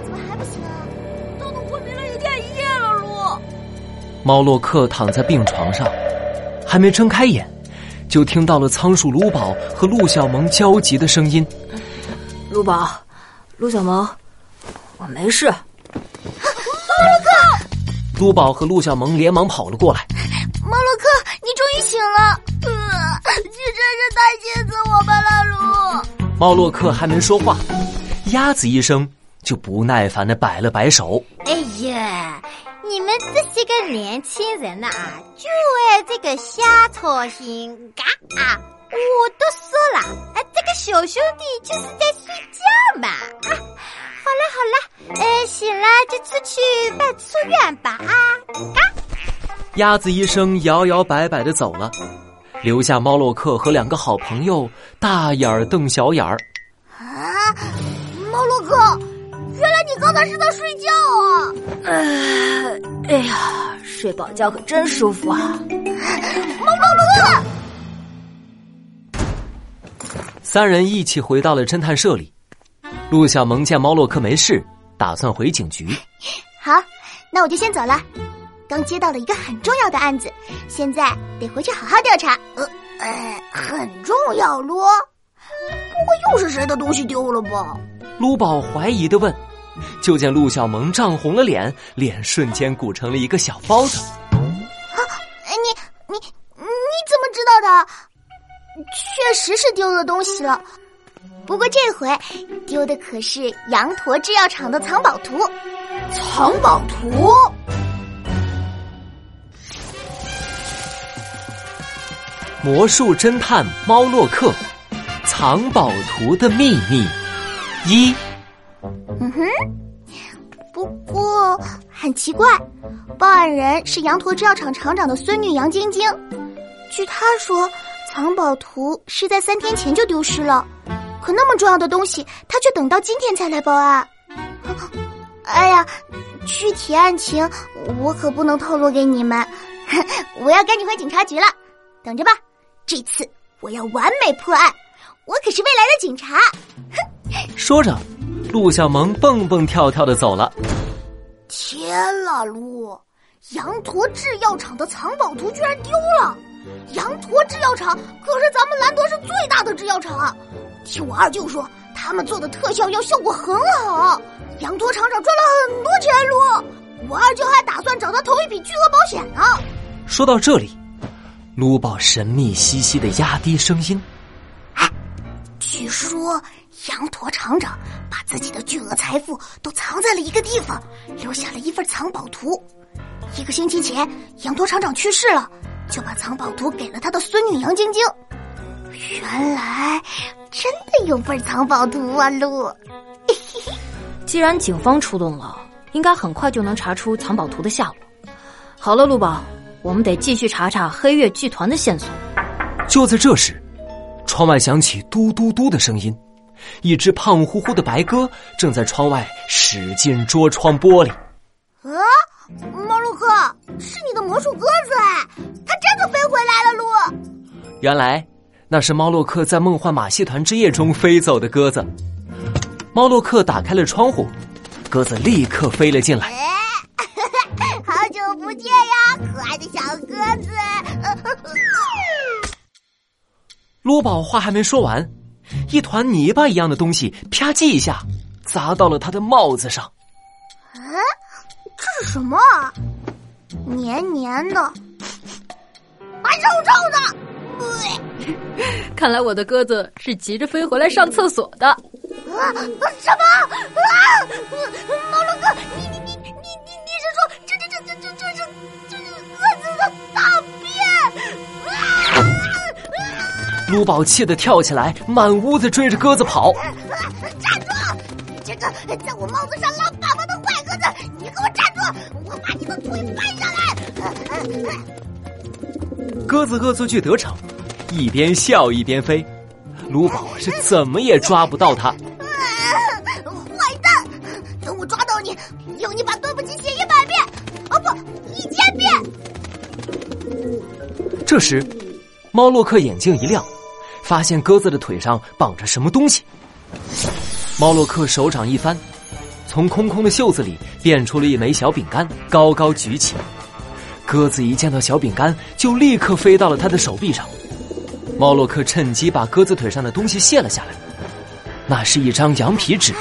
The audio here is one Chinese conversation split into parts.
克怎么还不醒啊？都能昏迷了一天一夜了，鹿。猫洛克躺在病床上，还没睁开眼，就听到了仓鼠卢宝和陆小萌焦急的声音：“卢宝，陆小萌，我没事。”猫洛克，卢宝和陆小萌连忙跑了过来。猫洛克，你终于醒了！你真是太气死我们了，卢。猫洛克还没说话，鸭子医生就不耐烦的摆了摆手：“哎呀，你们这些个年轻人呐，啊就爱这个瞎操心，嘎啊！我都说了，啊，这个小兄弟就是在睡觉嘛。啊，好了好了，呃，醒了就出去办出院吧啊！嘎。鸭子医生摇摇摆摆的走了，留下猫洛克和两个好朋友大眼儿瞪小眼儿。啊，猫洛克，刚才是在睡觉啊！呃，哎呀，睡饱觉可真舒服啊！猫洛克。三人一起回到了侦探社里。陆小萌见猫洛克没事，打算回警局。好，那我就先走了。刚接到了一个很重要的案子，现在得回去好好调查。呃，呃，很重要咯？不会又是谁的东西丢了吧？卢宝怀疑的问。就见陆小萌涨红了脸，脸瞬间鼓成了一个小包子。啊，你你你怎么知道的？确实是丢了东西了，不过这回丢的可是羊驼制药厂的藏宝图。藏宝图。魔术侦探猫洛克，藏宝图的秘密一。奇怪，报案人是羊驼制药厂厂长的孙女杨晶晶。据她说，藏宝图是在三天前就丢失了，可那么重要的东西，她却等到今天才来报案。哎呀，具体案情我可不能透露给你们，我要赶紧回警察局了，等着吧。这次我要完美破案，我可是未来的警察。说着，陆小萌蹦蹦跳跳的走了。天啦，噜！羊驼制药厂的藏宝图居然丢了！羊驼制药厂可是咱们兰德市最大的制药厂，听我二舅说，他们做的特效药效果很好，羊驼厂长赚了很多钱。噜，我二舅还打算找他投一笔巨额保险呢。说到这里。卢宝神秘兮兮的压低声音：“哎，据说羊驼厂长把自己的巨额财富都藏在了一个地方，留下了一份藏宝图。一个星期前，羊驼厂长去世了，就把藏宝图给了他的孙女杨晶晶。原来真的有份藏宝图啊，陆！既然警方出动了，应该很快就能查出藏宝图的下落。好了，陆宝。”我们得继续查查黑月剧团的线索。就在这时，窗外响起嘟嘟嘟的声音，一只胖乎乎的白鸽正在窗外使劲啄窗玻璃。啊，猫洛克，是你的魔术鸽子哎，它真的飞回来了！鹿，原来那是猫洛克在梦幻马戏团之夜中飞走的鸽子。猫洛克打开了窗户，鸽子立刻飞了进来。好久不见呀，可爱的小鸽子！罗宝话还没说完，一团泥巴一样的东西啪叽一下砸到了他的帽子上。啊，这是什么？黏黏的，还臭臭的。看来我的鸽子是急着飞回来上厕所的。啊？什么？啊！猫洛克，你你你你你卢宝气得跳起来，满屋子追着鸽子跑。站住！你这个在我帽子上拉粑粑的坏鸽子，你给我站住！我把你的腿掰下来！鸽子恶作剧得逞，一边笑一边飞。卢宝是怎么也抓不到它。坏蛋！等我抓到你，要你把对不起写一百遍，哦不，一千遍。这时，猫洛克眼睛一亮，发现鸽子的腿上绑着什么东西。猫洛克手掌一翻，从空空的袖子里变出了一枚小饼干，高高举起。鸽子一见到小饼干，就立刻飞到了他的手臂上。猫洛克趁机把鸽子腿上的东西卸了下来，那是一张羊皮纸。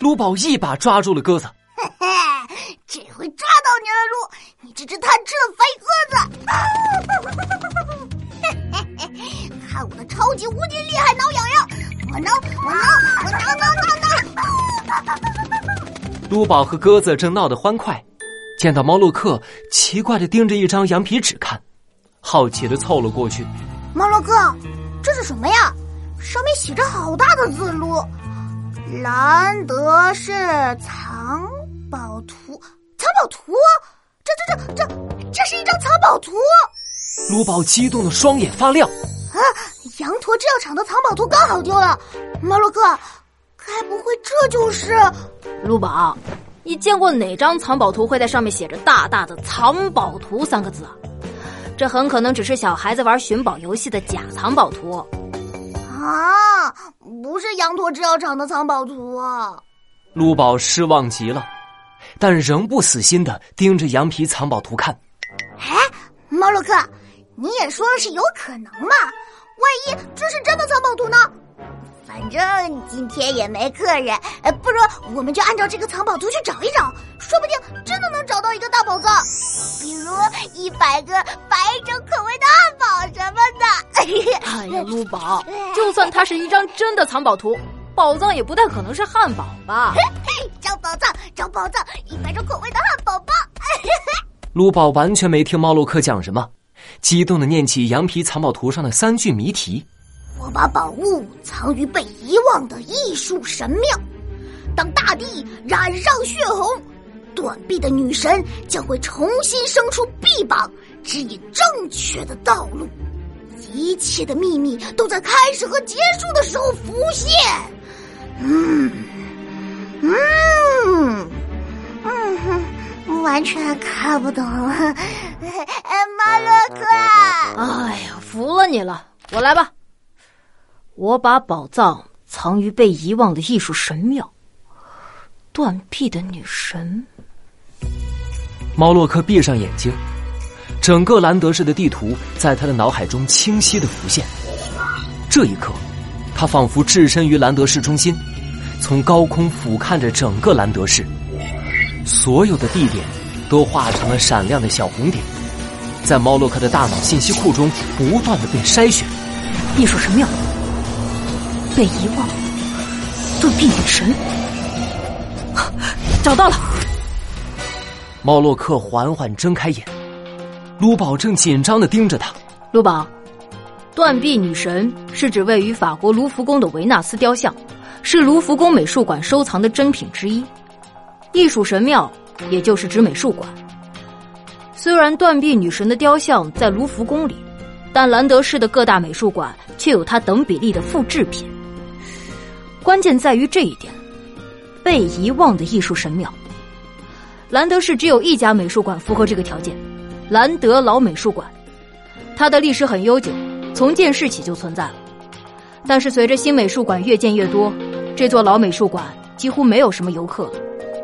卢宝一把抓住了鸽子，嘿嘿，这回抓到你了，鹿！你这只贪吃的肥我挠，我挠，我挠挠挠挠！卢宝和鸽子正闹得欢快，见到猫洛克奇怪的盯着一张羊皮纸看，好奇的凑了过去。猫洛克，这是什么呀？上面写着好大的字，路。兰德是藏宝图，藏宝图，这这这这，这是一张藏宝图！卢宝激动的双眼发亮。啊，羊驼制药厂的藏宝图刚好丢了，马洛克，该不会这就是？陆宝，你见过哪张藏宝图会在上面写着大大的“藏宝图”三个字啊？这很可能只是小孩子玩寻宝游戏的假藏宝图。啊，不是羊驼制药厂的藏宝图。陆宝失望极了，但仍不死心的盯着羊皮藏宝图看。哎，猫洛克，你也说了是有可能嘛？万一这是真的藏宝图呢？反正今天也没客人，呃不如我们就按照这个藏宝图去找一找，说不定真的能找到一个大宝藏，比如一百个百种口味的汉堡什么的。哎呀，陆宝，就算它是一张真的藏宝图，宝藏也不太可能是汉堡吧？找宝藏，找宝藏，一百种口味的汉堡包。陆宝完全没听猫洛克讲什么，激动的念起羊皮藏宝图上的三句谜题。我把宝物藏于被遗忘的艺术神庙，当大地染上血红，断臂的女神将会重新生出臂膀，指引正确的道路。一切的秘密都在开始和结束的时候浮现。嗯嗯嗯哼，完全看不懂了。马洛克，哎呀，服了你了，我来吧。我把宝藏藏于被遗忘的艺术神庙。断臂的女神。猫洛克闭上眼睛，整个兰德市的地图在他的脑海中清晰的浮现。这一刻，他仿佛置身于兰德市中心，从高空俯瞰着整个兰德市，所有的地点都化成了闪亮的小红点，在猫洛克的大脑信息库中不断的被筛选。艺术神庙。被遗忘，断臂女神，找到了。猫洛克缓缓睁开眼，卢宝正紧张的盯着他。卢宝，断臂女神是指位于法国卢浮宫的维纳斯雕像，是卢浮宫美术馆收藏的珍品之一。艺术神庙也就是指美术馆。虽然断臂女神的雕像在卢浮宫里，但兰德市的各大美术馆却有它等比例的复制品。关键在于这一点：被遗忘的艺术神庙。兰德市只有一家美术馆符合这个条件——兰德老美术馆。它的历史很悠久，从建世起就存在了。但是随着新美术馆越建越多，这座老美术馆几乎没有什么游客，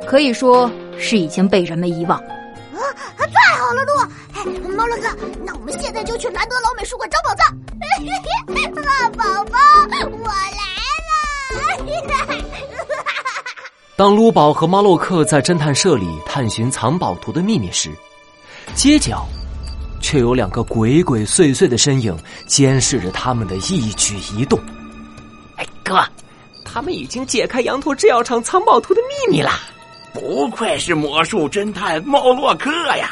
可以说是已经被人们遗忘。啊，太好了，鹿！哎，猫乐哥，那我们现在就去兰德老美术馆找宝藏。啊宝宝，我来。当卢宝和猫洛克在侦探社里探寻藏宝图的秘密时，街角却有两个鬼鬼祟祟的身影监视着他们的一举一动。哎，哥，他们已经解开羊驼制药厂藏宝图的秘密了。不愧是魔术侦探猫洛克呀！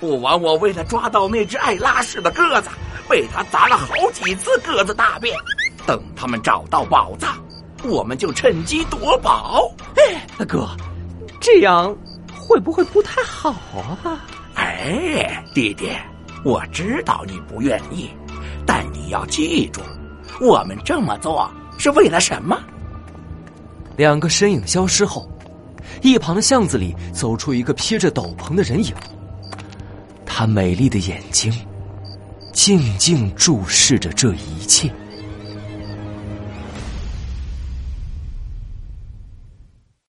不枉我为了抓到那只爱拉屎的鸽子，被他砸了好几次鸽子大便。等他们找到宝藏。我们就趁机夺宝。哎，哥，这样会不会不太好啊？哎，弟弟，我知道你不愿意，但你要记住，我们这么做是为了什么？两个身影消失后，一旁的巷子里走出一个披着斗篷的人影，她美丽的眼睛静静注视着这一切。